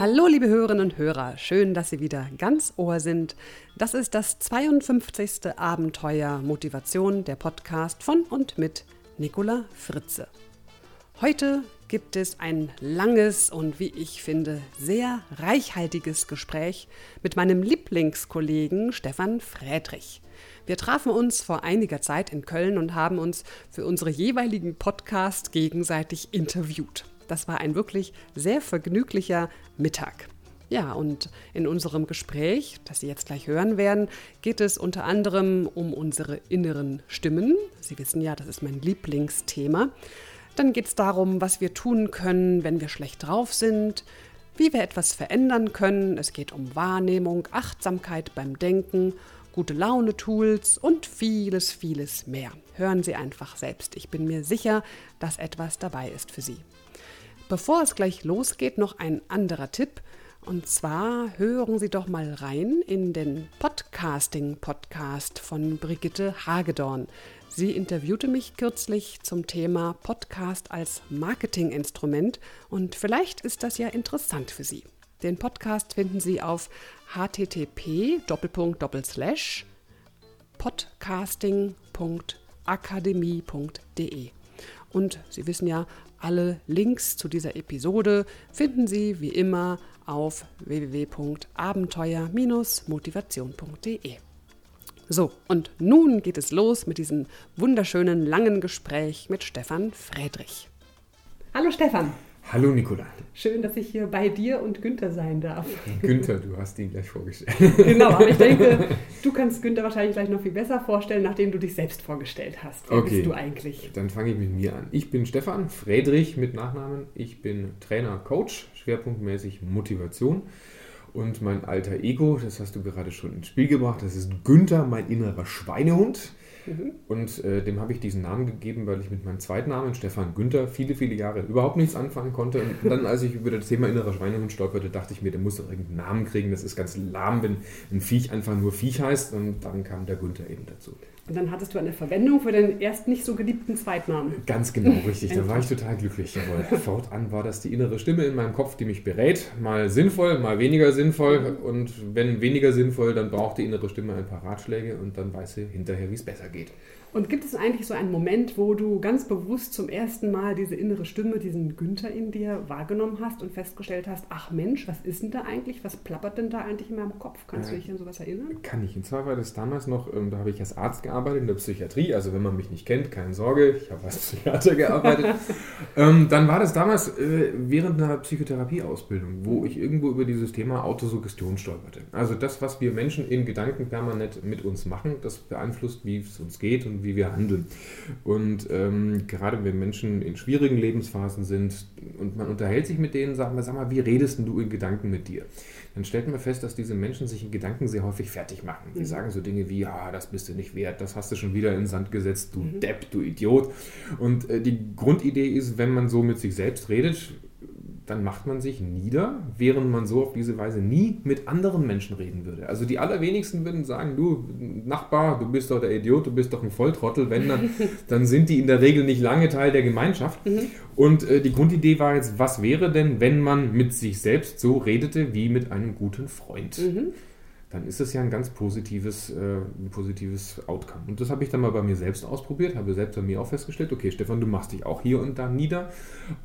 Hallo, liebe Hörerinnen und Hörer, schön, dass Sie wieder ganz Ohr sind. Das ist das 52. Abenteuer Motivation, der Podcast von und mit Nicola Fritze. Heute gibt es ein langes und wie ich finde sehr reichhaltiges Gespräch mit meinem Lieblingskollegen Stefan Friedrich. Wir trafen uns vor einiger Zeit in Köln und haben uns für unsere jeweiligen Podcasts gegenseitig interviewt. Das war ein wirklich sehr vergnüglicher Mittag. Ja, und in unserem Gespräch, das Sie jetzt gleich hören werden, geht es unter anderem um unsere inneren Stimmen. Sie wissen ja, das ist mein Lieblingsthema. Dann geht es darum, was wir tun können, wenn wir schlecht drauf sind, wie wir etwas verändern können. Es geht um Wahrnehmung, Achtsamkeit beim Denken, gute Laune-Tools und vieles, vieles mehr. Hören Sie einfach selbst. Ich bin mir sicher, dass etwas dabei ist für Sie. Bevor es gleich losgeht, noch ein anderer Tipp. Und zwar hören Sie doch mal rein in den Podcasting-Podcast von Brigitte Hagedorn. Sie interviewte mich kürzlich zum Thema Podcast als Marketinginstrument und vielleicht ist das ja interessant für Sie. Den Podcast finden Sie auf http podcasting.akademie.de. Und Sie wissen ja, alle Links zu dieser Episode finden Sie wie immer auf www.abenteuer-motivation.de. So, und nun geht es los mit diesem wunderschönen langen Gespräch mit Stefan Friedrich. Hallo Stefan. Hallo Nicola. Schön, dass ich hier bei dir und Günther sein darf. Günther, du hast ihn gleich vorgestellt. Genau, aber ich denke, du kannst Günther wahrscheinlich gleich noch viel besser vorstellen, nachdem du dich selbst vorgestellt hast. Wer okay. bist du eigentlich? Dann fange ich mit mir an. Ich bin Stefan Friedrich mit Nachnamen. Ich bin Trainer, Coach, schwerpunktmäßig Motivation. Und mein alter Ego, das hast du gerade schon ins Spiel gebracht, das ist Günther, mein innerer Schweinehund. Mhm. Und äh, dem habe ich diesen Namen gegeben, weil ich mit meinem zweiten Namen, Stefan Günther, viele, viele Jahre überhaupt nichts anfangen konnte. Und dann, als ich über das Thema innerer Schweinehund stolperte, dachte ich mir, der muss doch irgendeinen Namen kriegen. Das ist ganz lahm, wenn ein Viech einfach nur Viech heißt. Und dann kam der Günther eben dazu. Und dann hattest du eine Verwendung für den erst nicht so geliebten Zweitnamen. Ganz genau, richtig. da war ich total glücklich. Jawohl. Fortan war das die innere Stimme in meinem Kopf, die mich berät. Mal sinnvoll, mal weniger sinnvoll. Und wenn weniger sinnvoll, dann braucht die innere Stimme ein paar Ratschläge und dann weiß sie hinterher, wie es besser geht. Und gibt es eigentlich so einen Moment, wo du ganz bewusst zum ersten Mal diese innere Stimme, diesen Günther in dir wahrgenommen hast und festgestellt hast, ach Mensch, was ist denn da eigentlich? Was plappert denn da eigentlich in meinem Kopf? Kannst ja, du dich an sowas erinnern? Kann ich. Und zwar war das damals noch, ähm, da habe ich als Arzt gearbeitet in der Psychiatrie. Also wenn man mich nicht kennt, keine Sorge, ich habe als Psychiater gearbeitet. ähm, dann war das damals äh, während einer Psychotherapieausbildung, wo ich irgendwo über dieses Thema Autosuggestion stolperte. Also das, was wir Menschen in Gedanken permanent mit uns machen, das beeinflusst, wie es uns geht und wie wir handeln. Und ähm, gerade wenn Menschen in schwierigen Lebensphasen sind und man unterhält sich mit denen, sagt man, sag mal, wie redest du in Gedanken mit dir? Dann stellt man fest, dass diese Menschen sich in Gedanken sehr häufig fertig machen. Die mhm. sagen so Dinge wie, ja, das bist du nicht wert, das hast du schon wieder in den Sand gesetzt, du mhm. Depp, du Idiot. Und äh, die Grundidee ist, wenn man so mit sich selbst redet, dann macht man sich nieder, während man so auf diese Weise nie mit anderen Menschen reden würde. Also die allerwenigsten würden sagen, du Nachbar, du bist doch der Idiot, du bist doch ein Volltrottel. Wenn dann, dann sind die in der Regel nicht lange Teil der Gemeinschaft. Mhm. Und äh, die Grundidee war jetzt, was wäre denn, wenn man mit sich selbst so redete wie mit einem guten Freund? Mhm dann ist es ja ein ganz positives, äh, ein positives Outcome. Und das habe ich dann mal bei mir selbst ausprobiert, habe selbst bei mir auch festgestellt, okay, Stefan, du machst dich auch hier und da nieder.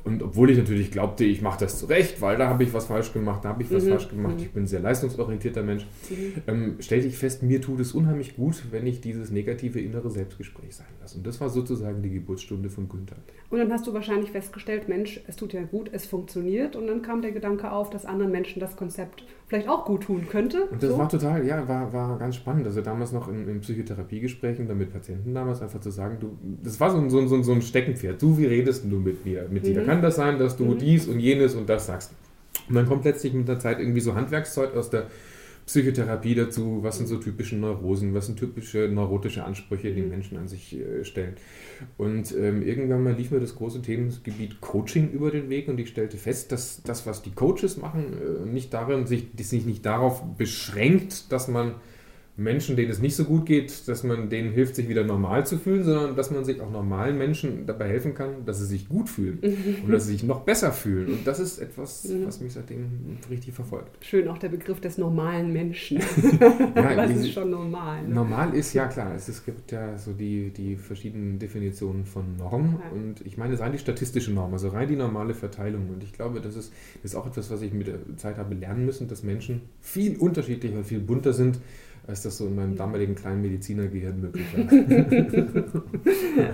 Und obwohl ich natürlich glaubte, ich mache das zurecht, weil da habe ich was falsch gemacht, da habe ich was mhm. falsch gemacht, mhm. ich bin ein sehr leistungsorientierter Mensch, mhm. ähm, stellte ich fest, mir tut es unheimlich gut, wenn ich dieses negative innere Selbstgespräch sein lasse. Und das war sozusagen die Geburtsstunde von Günther. Und dann hast du wahrscheinlich festgestellt, Mensch, es tut ja gut, es funktioniert. Und dann kam der Gedanke auf, dass anderen Menschen das Konzept vielleicht auch gut tun könnte. Und das so? war total, ja, war, war ganz spannend. Also damals noch in, in Psychotherapiegesprächen dann mit Patienten damals einfach zu sagen, du, das war so ein, so, so, so ein Steckenpferd. Du, wie redest du mit mir? Mit mhm. dir kann das sein, dass du mhm. dies und jenes und das sagst. Und dann kommt letztlich mit der Zeit irgendwie so Handwerkszeug aus der Psychotherapie dazu, was sind so typische Neurosen, was sind typische neurotische Ansprüche, die mhm. Menschen an sich äh, stellen. Und ähm, irgendwann mal lief mir das große Themengebiet Coaching über den Weg und ich stellte fest, dass das, was die Coaches machen, äh, nicht darin, sich, sich nicht darauf beschränkt, dass man Menschen, denen es nicht so gut geht, dass man denen hilft, sich wieder normal zu fühlen, sondern dass man sich auch normalen Menschen dabei helfen kann, dass sie sich gut fühlen und dass sie sich noch besser fühlen. Und das ist etwas, mhm. was mich seitdem richtig verfolgt. Schön auch der Begriff des normalen Menschen. ja, das ist schon normal. Ne? Normal ist ja klar. Es, es, gibt ja so die, die verschiedenen Definitionen von Norm. Ja. Und ich meine, rein die statistische Norm, also rein die normale Verteilung. Und ich glaube, das ist, das ist auch etwas, was ich mit der Zeit habe lernen müssen, dass Menschen viel unterschiedlicher viel bunter sind als das so in meinem damaligen kleinen Medizinergehirn möglich war.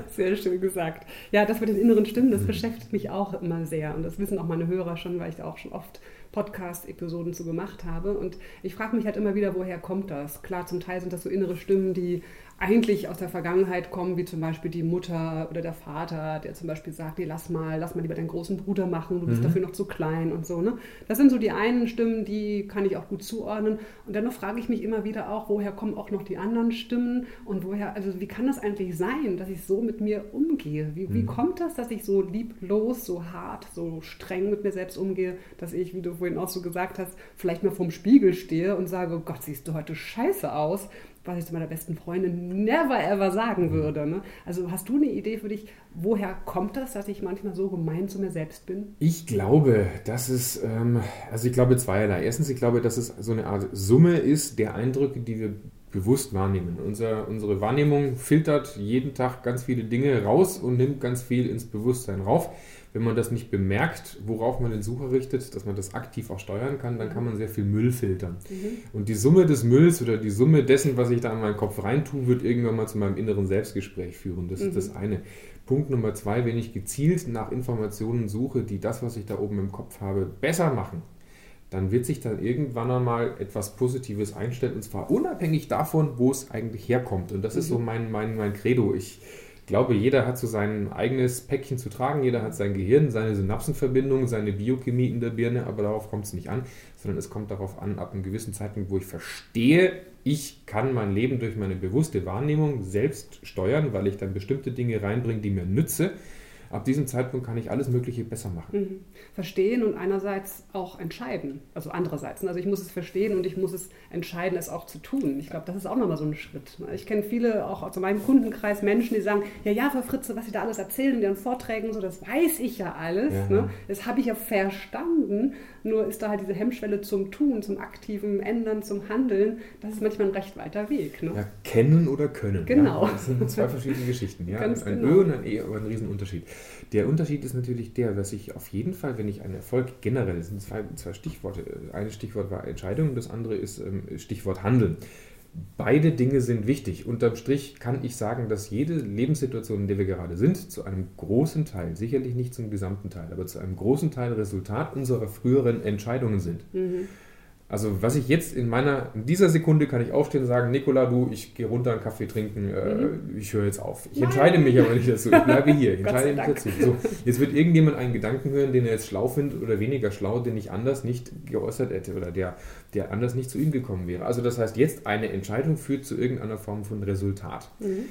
sehr schön gesagt. Ja, das mit den inneren Stimmen, das mhm. beschäftigt mich auch immer sehr. Und das wissen auch meine Hörer schon, weil ich da auch schon oft Podcast-Episoden zu gemacht habe. Und ich frage mich halt immer wieder, woher kommt das? Klar, zum Teil sind das so innere Stimmen, die eigentlich aus der Vergangenheit kommen, wie zum Beispiel die Mutter oder der Vater, der zum Beispiel sagt, nee, lass mal, lass mal lieber deinen großen Bruder machen, du bist mhm. dafür noch zu klein und so. Ne? Das sind so die einen Stimmen, die kann ich auch gut zuordnen. Und dennoch frage ich mich immer wieder auch, woher kommen auch noch die anderen Stimmen und woher, also wie kann das eigentlich sein, dass ich so mit mir umgehe? Wie, mhm. wie kommt das, dass ich so lieblos, so hart, so streng mit mir selbst umgehe, dass ich, wie du vorhin auch so gesagt hast, vielleicht mal vorm Spiegel stehe und sage, oh Gott, siehst du heute scheiße aus was ich zu meiner besten Freundin never ever sagen mhm. würde. Ne? Also hast du eine Idee für dich, woher kommt das, dass ich manchmal so gemein zu mir selbst bin? Ich glaube, dass es, ähm, also ich glaube zweierlei. Erstens, ich glaube, dass es so eine Art Summe ist der Eindrücke, die wir bewusst wahrnehmen. Unser, unsere Wahrnehmung filtert jeden Tag ganz viele Dinge raus und nimmt ganz viel ins Bewusstsein rauf wenn man das nicht bemerkt, worauf man den Sucher richtet, dass man das aktiv auch steuern kann, dann kann man sehr viel Müll filtern. Mhm. Und die Summe des Mülls oder die Summe dessen, was ich da in meinen Kopf reintue, wird irgendwann mal zu meinem inneren Selbstgespräch führen. Das mhm. ist das eine. Punkt Nummer zwei, wenn ich gezielt nach Informationen suche, die das, was ich da oben im Kopf habe, besser machen, dann wird sich dann irgendwann einmal etwas Positives einstellen und zwar unabhängig davon, wo es eigentlich herkommt. Und das mhm. ist so mhm. mein, mein, mein Credo. Ich glaube, jeder hat so sein eigenes Päckchen zu tragen, jeder hat sein Gehirn, seine Synapsenverbindung, seine Biochemie in der Birne, aber darauf kommt es nicht an, sondern es kommt darauf an, ab einem gewissen Zeitpunkt, wo ich verstehe, ich kann mein Leben durch meine bewusste Wahrnehmung selbst steuern, weil ich dann bestimmte Dinge reinbringe, die mir nütze ab diesem Zeitpunkt kann ich alles Mögliche besser machen. Mhm. Verstehen und einerseits auch entscheiden. Also andererseits. Also ich muss es verstehen und ich muss es entscheiden, es auch zu tun. Ich glaube, das ist auch nochmal so ein Schritt. Ich kenne viele, auch aus meinem Kundenkreis, Menschen, die sagen, ja, ja, Frau Fritze, was Sie da alles erzählen in Ihren Vorträgen, so, das weiß ich ja alles. Ja, ne? Das habe ich ja verstanden. Nur ist da halt diese Hemmschwelle zum Tun, zum aktiven Ändern, zum Handeln, das ist manchmal ein recht weiter Weg. Ne? Ja, kennen oder können. Genau. Ja, das sind zwei verschiedene Geschichten. Ja? Ganz ein genau. Ö und ein E, aber ein Riesenunterschied. Der Unterschied ist natürlich der, dass ich auf jeden Fall, wenn ich einen Erfolg generell, das sind zwei, zwei Stichworte, ein Stichwort war Entscheidung, das andere ist ähm, Stichwort Handeln. Beide Dinge sind wichtig. Unterm Strich kann ich sagen, dass jede Lebenssituation, in der wir gerade sind, zu einem großen Teil, sicherlich nicht zum gesamten Teil, aber zu einem großen Teil Resultat unserer früheren Entscheidungen sind. Mhm. Also was ich jetzt in meiner, in dieser Sekunde kann ich aufstehen und sagen, Nikola, du, ich gehe runter einen Kaffee trinken, äh, mhm. ich höre jetzt auf. Ich Nein. entscheide mich aber nicht dazu, ich bleibe hier, ich entscheide mich dazu. So, jetzt wird irgendjemand einen Gedanken hören, den er jetzt schlau findet oder weniger schlau, den ich anders nicht geäußert hätte oder der, der anders nicht zu ihm gekommen wäre. Also das heißt, jetzt eine Entscheidung führt zu irgendeiner Form von Resultat. Mhm.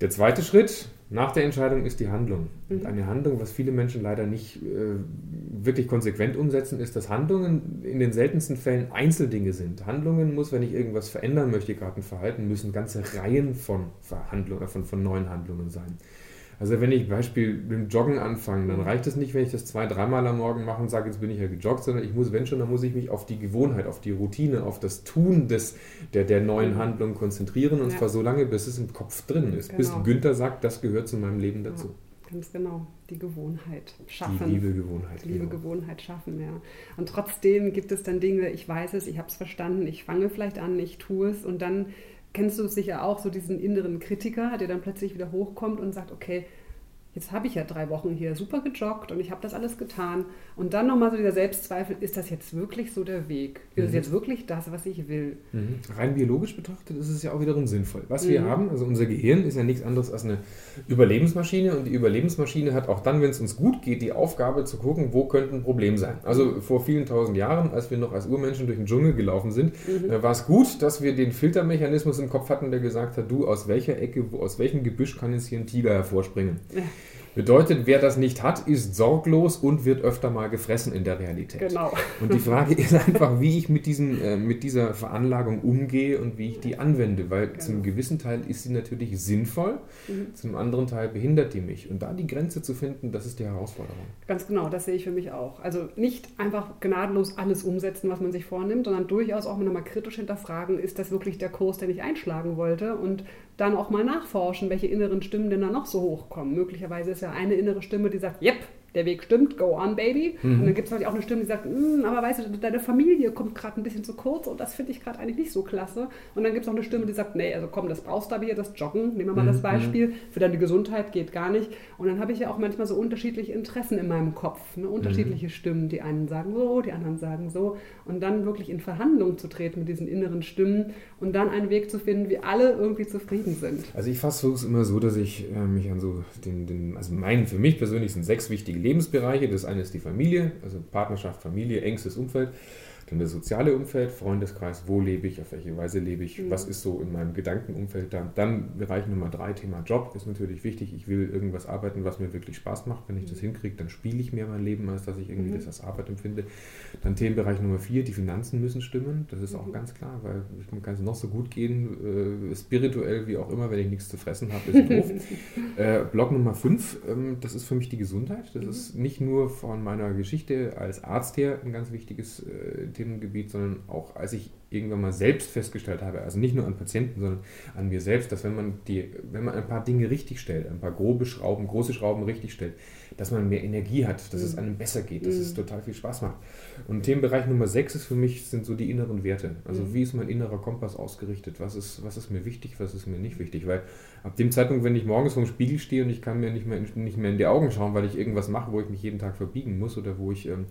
Der zweite Schritt nach der Entscheidung ist die Handlung. Mhm. Und eine Handlung, was viele Menschen leider nicht äh, wirklich konsequent umsetzen, ist, dass Handlungen in den seltensten Fällen Einzeldinge sind. Handlungen muss, wenn ich irgendwas verändern möchte, gerade ein Verhalten, müssen ganze Reihen von, Verhandlungen, von, von neuen Handlungen sein. Also wenn ich Beispiel mit dem Joggen anfange, dann reicht es nicht, wenn ich das zwei, dreimal am Morgen mache und sage, jetzt bin ich ja gejoggt, sondern ich muss, wenn schon, dann muss ich mich auf die Gewohnheit, auf die Routine, auf das Tun des, der, der neuen mhm. Handlung konzentrieren und ja. zwar so lange, bis es im Kopf drin ist. Genau. Bis Günther sagt, das gehört zu meinem Leben dazu. Ja. Ganz genau, die Gewohnheit schaffen. Die liebe Gewohnheit. Die liebe genau. Gewohnheit schaffen, ja. Und trotzdem gibt es dann Dinge, ich weiß es, ich habe es verstanden, ich fange vielleicht an, ich tue es und dann kennst du sicher auch, so diesen inneren Kritiker, der dann plötzlich wieder hochkommt und sagt, okay, jetzt habe ich ja drei Wochen hier super gejoggt und ich habe das alles getan. Und dann nochmal so dieser Selbstzweifel, ist das jetzt wirklich so der Weg? Ist mhm. das jetzt wirklich das, was ich will? Mhm. Rein biologisch betrachtet ist es ja auch wiederum sinnvoll. Was mhm. wir haben, also unser Gehirn ist ja nichts anderes als eine Überlebensmaschine und die Überlebensmaschine hat auch dann, wenn es uns gut geht, die Aufgabe zu gucken, wo könnte ein Problem sein. Also vor vielen tausend Jahren, als wir noch als Urmenschen durch den Dschungel gelaufen sind, mhm. äh, war es gut, dass wir den Filtermechanismus im Kopf hatten, der gesagt hat, du, aus welcher Ecke, aus welchem Gebüsch kann jetzt hier ein Tiger hervorspringen? Bedeutet, wer das nicht hat, ist sorglos und wird öfter mal gefressen in der Realität. Genau. Und die Frage ist einfach, wie ich mit, diesen, äh, mit dieser Veranlagung umgehe und wie ich die anwende, weil genau. zum gewissen Teil ist sie natürlich sinnvoll, mhm. zum anderen Teil behindert die mich. Und da die Grenze zu finden, das ist die Herausforderung. Ganz genau, das sehe ich für mich auch. Also nicht einfach gnadenlos alles umsetzen, was man sich vornimmt, sondern durchaus auch mal kritisch hinterfragen, ist das wirklich der Kurs, den ich einschlagen wollte? Und dann auch mal nachforschen, welche inneren Stimmen denn da noch so hochkommen. Möglicherweise ist ja eine innere Stimme, die sagt, yep, der Weg stimmt, go on, baby. Mhm. Und dann gibt es natürlich auch eine Stimme, die sagt, hm, aber weißt du, deine Familie kommt gerade ein bisschen zu kurz und das finde ich gerade eigentlich nicht so klasse. Und dann gibt es auch eine Stimme, die sagt, nee, also komm, das brauchst du aber hier, das Joggen, nehmen wir mal mhm. das Beispiel, mhm. für deine Gesundheit geht gar nicht. Und dann habe ich ja auch manchmal so unterschiedliche Interessen in meinem Kopf, ne? unterschiedliche mhm. Stimmen. Die einen sagen so, die anderen sagen so. Und dann wirklich in Verhandlung zu treten mit diesen inneren Stimmen und dann einen Weg zu finden, wie alle irgendwie zufrieden sind. Also ich fasse es immer so, dass ich äh, mich an so den, den, also mein, für mich persönlich sind sechs wichtige Lebensbereiche. Das eine ist die Familie, also Partnerschaft, Familie, engstes Umfeld. Dann das soziale Umfeld, Freundeskreis, wo lebe ich, auf welche Weise lebe ich, mhm. was ist so in meinem Gedankenumfeld da. Dann Bereich Nummer drei, Thema Job, ist natürlich wichtig. Ich will irgendwas arbeiten, was mir wirklich Spaß macht. Wenn ich das mhm. hinkriege, dann spiele ich mehr mein Leben, als dass ich irgendwie mhm. das als Arbeit empfinde. Dann Themenbereich Nummer vier, die Finanzen müssen stimmen. Das ist auch mhm. ganz klar, weil man kann es noch so gut gehen, äh, spirituell wie auch immer, wenn ich nichts zu fressen habe, ist doof. äh, Block Nummer fünf, ähm, das ist für mich die Gesundheit. Das mhm. ist nicht nur von meiner Geschichte als Arzt her ein ganz wichtiges äh, Themengebiet, sondern auch als ich irgendwann mal selbst festgestellt habe, also nicht nur an Patienten, sondern an mir selbst, dass wenn man die, wenn man ein paar Dinge richtig stellt, ein paar grobe Schrauben, große Schrauben richtig stellt, dass man mehr Energie hat, dass mhm. es einem besser geht, dass mhm. es total viel Spaß macht. Und Themenbereich Nummer 6 ist für mich, sind so die inneren Werte. Also mhm. wie ist mein innerer Kompass ausgerichtet? Was ist, was ist mir wichtig, was ist mir nicht wichtig? Weil ab dem Zeitpunkt, wenn ich morgens vorm Spiegel stehe und ich kann mir nicht mehr, nicht mehr in die Augen schauen, weil ich irgendwas mache, wo ich mich jeden Tag verbiegen muss oder wo ich ähm,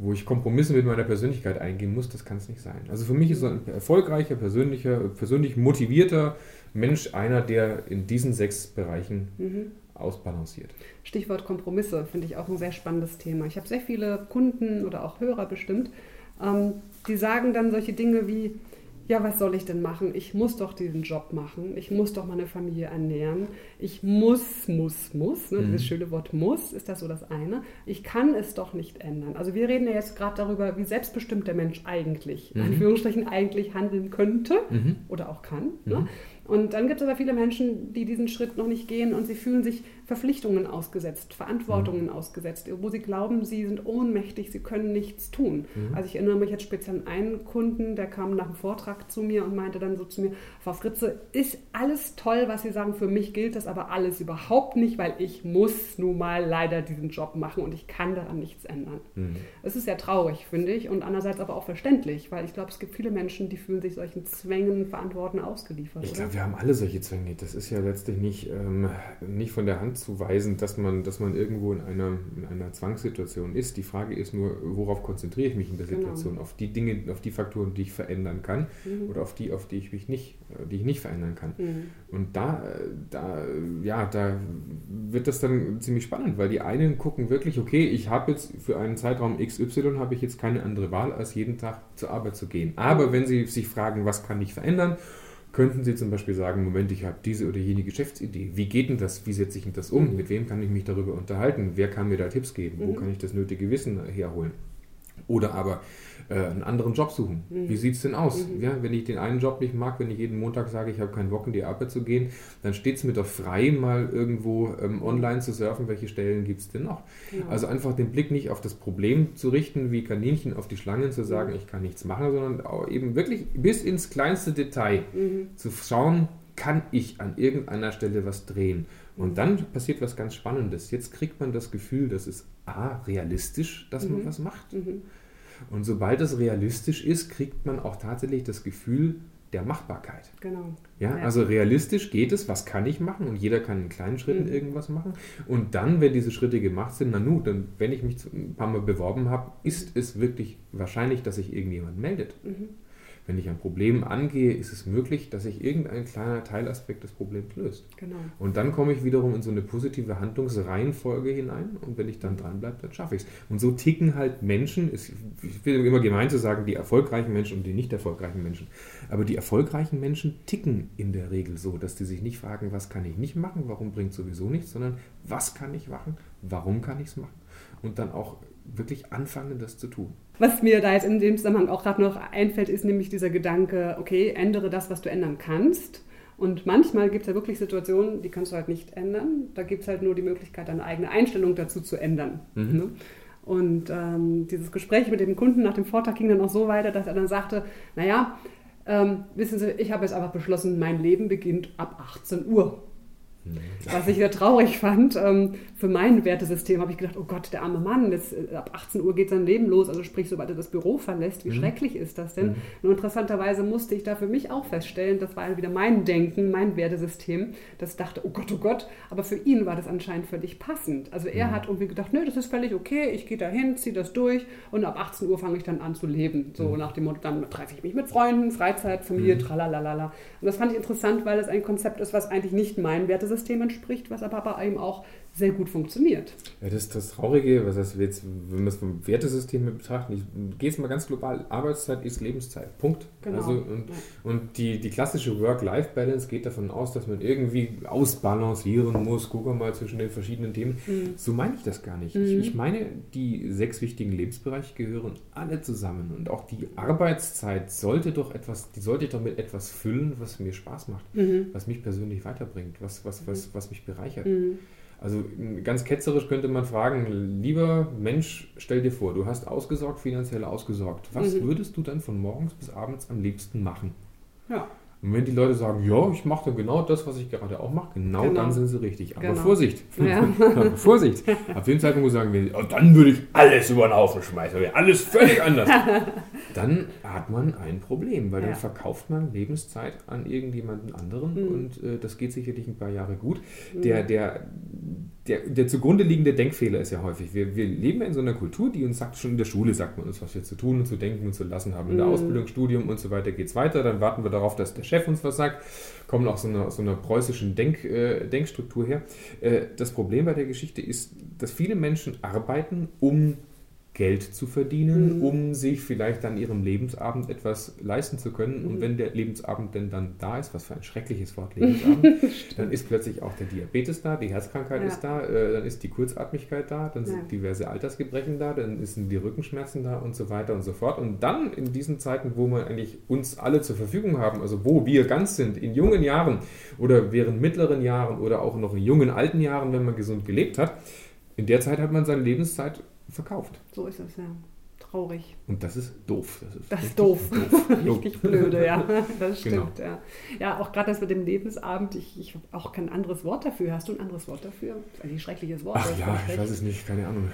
wo ich Kompromisse mit meiner Persönlichkeit eingehen muss, das kann es nicht sein. Also für mich ist so ein erfolgreicher, persönlicher, persönlich motivierter Mensch einer, der in diesen sechs Bereichen mhm. ausbalanciert. Stichwort Kompromisse finde ich auch ein sehr spannendes Thema. Ich habe sehr viele Kunden oder auch Hörer bestimmt, ähm, die sagen dann solche Dinge wie, ja, was soll ich denn machen? Ich muss doch diesen Job machen. Ich muss doch meine Familie ernähren. Ich muss, muss, muss. Ne? Mhm. Dieses schöne Wort muss ist das so das eine. Ich kann es doch nicht ändern. Also wir reden ja jetzt gerade darüber, wie selbstbestimmt der Mensch eigentlich, mhm. in Anführungsstrichen, eigentlich handeln könnte mhm. oder auch kann. Ne? Mhm. Und dann gibt es aber viele Menschen, die diesen Schritt noch nicht gehen und sie fühlen sich Verpflichtungen ausgesetzt, Verantwortungen mhm. ausgesetzt, wo sie glauben, sie sind ohnmächtig, sie können nichts tun. Mhm. Also ich erinnere mich jetzt speziell an einen Kunden, der kam nach dem Vortrag zu mir und meinte dann so zu mir, Frau Fritze, ist alles toll, was Sie sagen, für mich gilt das aber alles überhaupt nicht, weil ich muss nun mal leider diesen Job machen und ich kann daran nichts ändern. Mhm. Es ist sehr traurig, finde ich, und andererseits aber auch verständlich, weil ich glaube, es gibt viele Menschen, die fühlen sich solchen Zwängen, Verantworten ausgeliefert. Ich glaube, wir haben alle solche Zwänge. Das ist ja letztlich nicht, ähm, nicht von der Hand zu weisen, dass man, dass man irgendwo in einer, in einer Zwangssituation ist. Die Frage ist nur, worauf konzentriere ich mich in der genau. Situation? Auf die Dinge, auf die Faktoren, die ich verändern kann mhm. oder auf die, auf die ich mich nicht, äh, die ich nicht verändern kann. Mhm. Und da, da, ja, da wird das dann ziemlich spannend, weil die einen gucken wirklich, okay, ich habe jetzt für einen Zeitraum XY habe ich jetzt keine andere Wahl, als jeden Tag zur Arbeit zu gehen. Aber wenn sie sich fragen, was kann ich verändern, könnten Sie zum Beispiel sagen, Moment, ich habe diese oder jene Geschäftsidee. Wie geht denn das? Wie setze ich denn das um? Mit wem kann ich mich darüber unterhalten? Wer kann mir da Tipps geben? Wo mhm. kann ich das nötige Wissen herholen? Oder aber äh, einen anderen Job suchen. Mhm. Wie sieht es denn aus? Mhm. Ja, wenn ich den einen Job nicht mag, wenn ich jeden Montag sage, ich habe keinen Bock in die Arbeit zu gehen, dann steht es mir doch frei, mal irgendwo ähm, online zu surfen, welche Stellen gibt es denn noch. Ja. Also einfach den Blick nicht auf das Problem zu richten, wie Kaninchen auf die Schlangen zu sagen, mhm. ich kann nichts machen, sondern auch eben wirklich bis ins kleinste Detail mhm. zu schauen, kann ich an irgendeiner Stelle was drehen. Und dann passiert was ganz Spannendes. Jetzt kriegt man das Gefühl, das ist A, realistisch, dass man mhm. was macht. Mhm. Und sobald es realistisch ist, kriegt man auch tatsächlich das Gefühl der Machbarkeit. Genau. Ja, ja, also realistisch geht es, was kann ich machen? Und jeder kann in kleinen Schritten mhm. irgendwas machen. Und dann, wenn diese Schritte gemacht sind, na nun, dann, wenn ich mich ein paar Mal beworben habe, ist es wirklich wahrscheinlich, dass sich irgendjemand meldet. Wenn ich ein Problem angehe, ist es möglich, dass sich irgendein kleiner Teilaspekt des Problems löst. Genau. Und dann komme ich wiederum in so eine positive Handlungsreihenfolge hinein und wenn ich dann dranbleibe, dann schaffe ich es. Und so ticken halt Menschen, ich will immer gemein zu sagen, die erfolgreichen Menschen und die nicht erfolgreichen Menschen. Aber die erfolgreichen Menschen ticken in der Regel so, dass die sich nicht fragen, was kann ich nicht machen, warum bringt sowieso nichts, sondern was kann ich machen, warum kann ich es machen und dann auch wirklich anfangen, das zu tun. Was mir da jetzt in dem Zusammenhang auch gerade noch einfällt, ist nämlich dieser Gedanke, okay, ändere das, was du ändern kannst. Und manchmal gibt es ja wirklich Situationen, die kannst du halt nicht ändern. Da gibt es halt nur die Möglichkeit, deine eigene Einstellung dazu zu ändern. Mhm. Ne? Und ähm, dieses Gespräch mit dem Kunden nach dem Vortrag ging dann auch so weiter, dass er dann sagte, naja, ähm, wissen Sie, ich habe jetzt einfach beschlossen, mein Leben beginnt ab 18 Uhr. Was ich sehr traurig fand, ähm, für mein Wertesystem habe ich gedacht, oh Gott, der arme Mann, jetzt, äh, ab 18 Uhr geht sein Leben los, also sprich, sobald er das Büro verlässt, wie mhm. schrecklich ist das denn? Mhm. Nur interessanterweise musste ich da für mich auch feststellen, das war wieder mein Denken, mein Wertesystem, das dachte, oh Gott, oh Gott, aber für ihn war das anscheinend völlig passend. Also er mhm. hat irgendwie gedacht, nö, das ist völlig okay, ich gehe da hin, ziehe das durch und ab 18 Uhr fange ich dann an zu leben. So mhm. nach dem Motto, dann treffe ich mich mit Freunden, Freizeit, Familie, mhm. tralalala. Und das fand ich interessant, weil es ein Konzept ist, was eigentlich nicht mein Wertesystem System entspricht, was aber bei ihm auch sehr gut funktioniert. Ja, das ist das Traurige, was heißt jetzt, wenn wir es vom Wertesystem betrachten, ich gehe es mal ganz global, Arbeitszeit ist Lebenszeit. Punkt. Genau. Also, und, ja. und die, die klassische Work-Life-Balance geht davon aus, dass man irgendwie ausbalancieren muss, gucken wir mal zwischen den verschiedenen Themen. Mhm. So meine ich das gar nicht. Mhm. Ich, ich, meine, die sechs wichtigen Lebensbereiche gehören alle zusammen. Und auch die Arbeitszeit sollte doch etwas, die sollte ich doch mit etwas füllen, was mir Spaß macht, mhm. was mich persönlich weiterbringt, was, was, was, mhm. was mich bereichert. Also ganz ketzerisch könnte man fragen, lieber Mensch, stell dir vor, du hast ausgesorgt, finanziell ausgesorgt. Was mhm. würdest du dann von morgens bis abends am liebsten machen? Ja. Und wenn die Leute sagen, ja, ich mache dann genau das, was ich gerade auch mache, genau, genau, dann sind sie richtig. Aber genau. Vorsicht, ja. Vorsicht. Ab dem Zeitpunkt, wo sagen wir, oh, dann würde ich alles über den Haufen schmeißen, wäre alles völlig anders. dann hat man ein Problem, weil ja. dann verkauft man Lebenszeit an irgendjemanden anderen mhm. und äh, das geht sicherlich ein paar Jahre gut. Mhm. Der, der, der, der zugrunde liegende Denkfehler ist ja häufig, wir, wir leben in so einer Kultur, die uns sagt, schon in der Schule sagt man uns, was wir zu tun und zu denken und zu lassen haben. In der mhm. Ausbildung, Studium und so weiter geht es weiter, dann warten wir darauf, dass der Chef uns was sagt, kommen auch so einer, so einer preußischen Denk, äh, Denkstruktur her. Äh, das Problem bei der Geschichte ist, dass viele Menschen arbeiten, um Geld zu verdienen, mhm. um sich vielleicht an ihrem Lebensabend etwas leisten zu können. Und mhm. wenn der Lebensabend denn dann da ist, was für ein schreckliches Wort Lebensabend, dann ist plötzlich auch der Diabetes da, die Herzkrankheit ja. ist da, äh, dann ist die Kurzatmigkeit da, dann ja. sind diverse Altersgebrechen da, dann sind die Rückenschmerzen da und so weiter und so fort. Und dann in diesen Zeiten, wo wir eigentlich uns alle zur Verfügung haben, also wo wir ganz sind, in jungen Jahren oder während mittleren Jahren oder auch noch in jungen alten Jahren, wenn man gesund gelebt hat, in der Zeit hat man seine Lebenszeit verkauft. So ist es, ja. Traurig. Und das ist doof. Das ist, das ist doof. doof. richtig blöde, ja. Das genau. stimmt, genau. ja. Ja, auch gerade das mit dem Lebensabend, ich, ich habe auch kein anderes Wort dafür. Hast du ein anderes Wort dafür? Das ist ein schreckliches Wort. Ach ja, ich weiß es nicht, keine Ahnung.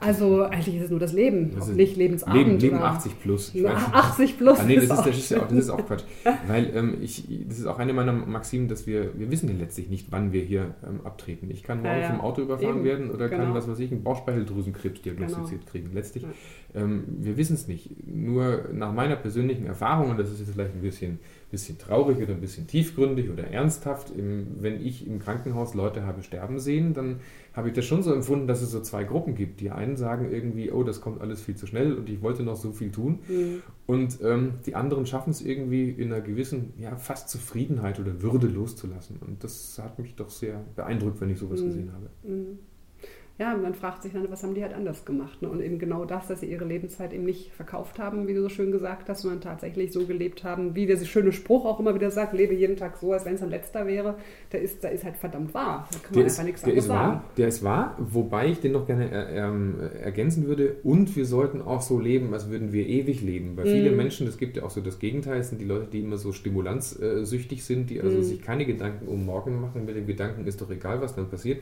Also eigentlich ist es nur das Leben, das nicht Lebensabend. Leben, Leben 80 plus. Ich 80 plus. Ah, nee, das ist, das, ist ja auch, das ist auch Quatsch. Weil ähm, ich, das ist auch eine meiner Maximen, dass wir, wir wissen ja letztlich nicht, wann wir hier ähm, abtreten. Ich kann morgen ja, ja. vom Auto überfahren Eben. werden oder genau. kann, was weiß ich, einen Bauchspeicheldrüsenkrebs diagnostiziert genau. kriegen. Letztlich, ähm, wir wissen es nicht. Nur nach meiner persönlichen Erfahrung, und das ist jetzt vielleicht ein bisschen bisschen traurig oder ein bisschen tiefgründig oder ernsthaft. Im, wenn ich im Krankenhaus Leute habe sterben sehen, dann habe ich das schon so empfunden, dass es so zwei Gruppen gibt. Die einen sagen irgendwie, oh, das kommt alles viel zu schnell und ich wollte noch so viel tun. Mhm. Und ähm, die anderen schaffen es irgendwie in einer gewissen, ja, fast Zufriedenheit oder Würde loszulassen. Und das hat mich doch sehr beeindruckt, wenn ich sowas mhm. gesehen habe. Mhm ja, man fragt sich dann, was haben die halt anders gemacht? Ne? Und eben genau das, dass sie ihre Lebenszeit eben nicht verkauft haben, wie du so schön gesagt hast, sondern tatsächlich so gelebt haben, wie der schöne Spruch auch immer wieder sagt, lebe jeden Tag so, als wenn es ein letzter wäre, der ist, der ist halt verdammt wahr. Da kann man der einfach ist, nichts der ist sagen. Wahr, der ist wahr, wobei ich den noch gerne äh, ähm, ergänzen würde. Und wir sollten auch so leben, als würden wir ewig leben. Weil mm. viele Menschen, es gibt ja auch so das Gegenteil, es sind die Leute, die immer so stimulanzsüchtig sind, die also mm. sich keine Gedanken um morgen machen, mit dem Gedanken ist doch egal, was dann passiert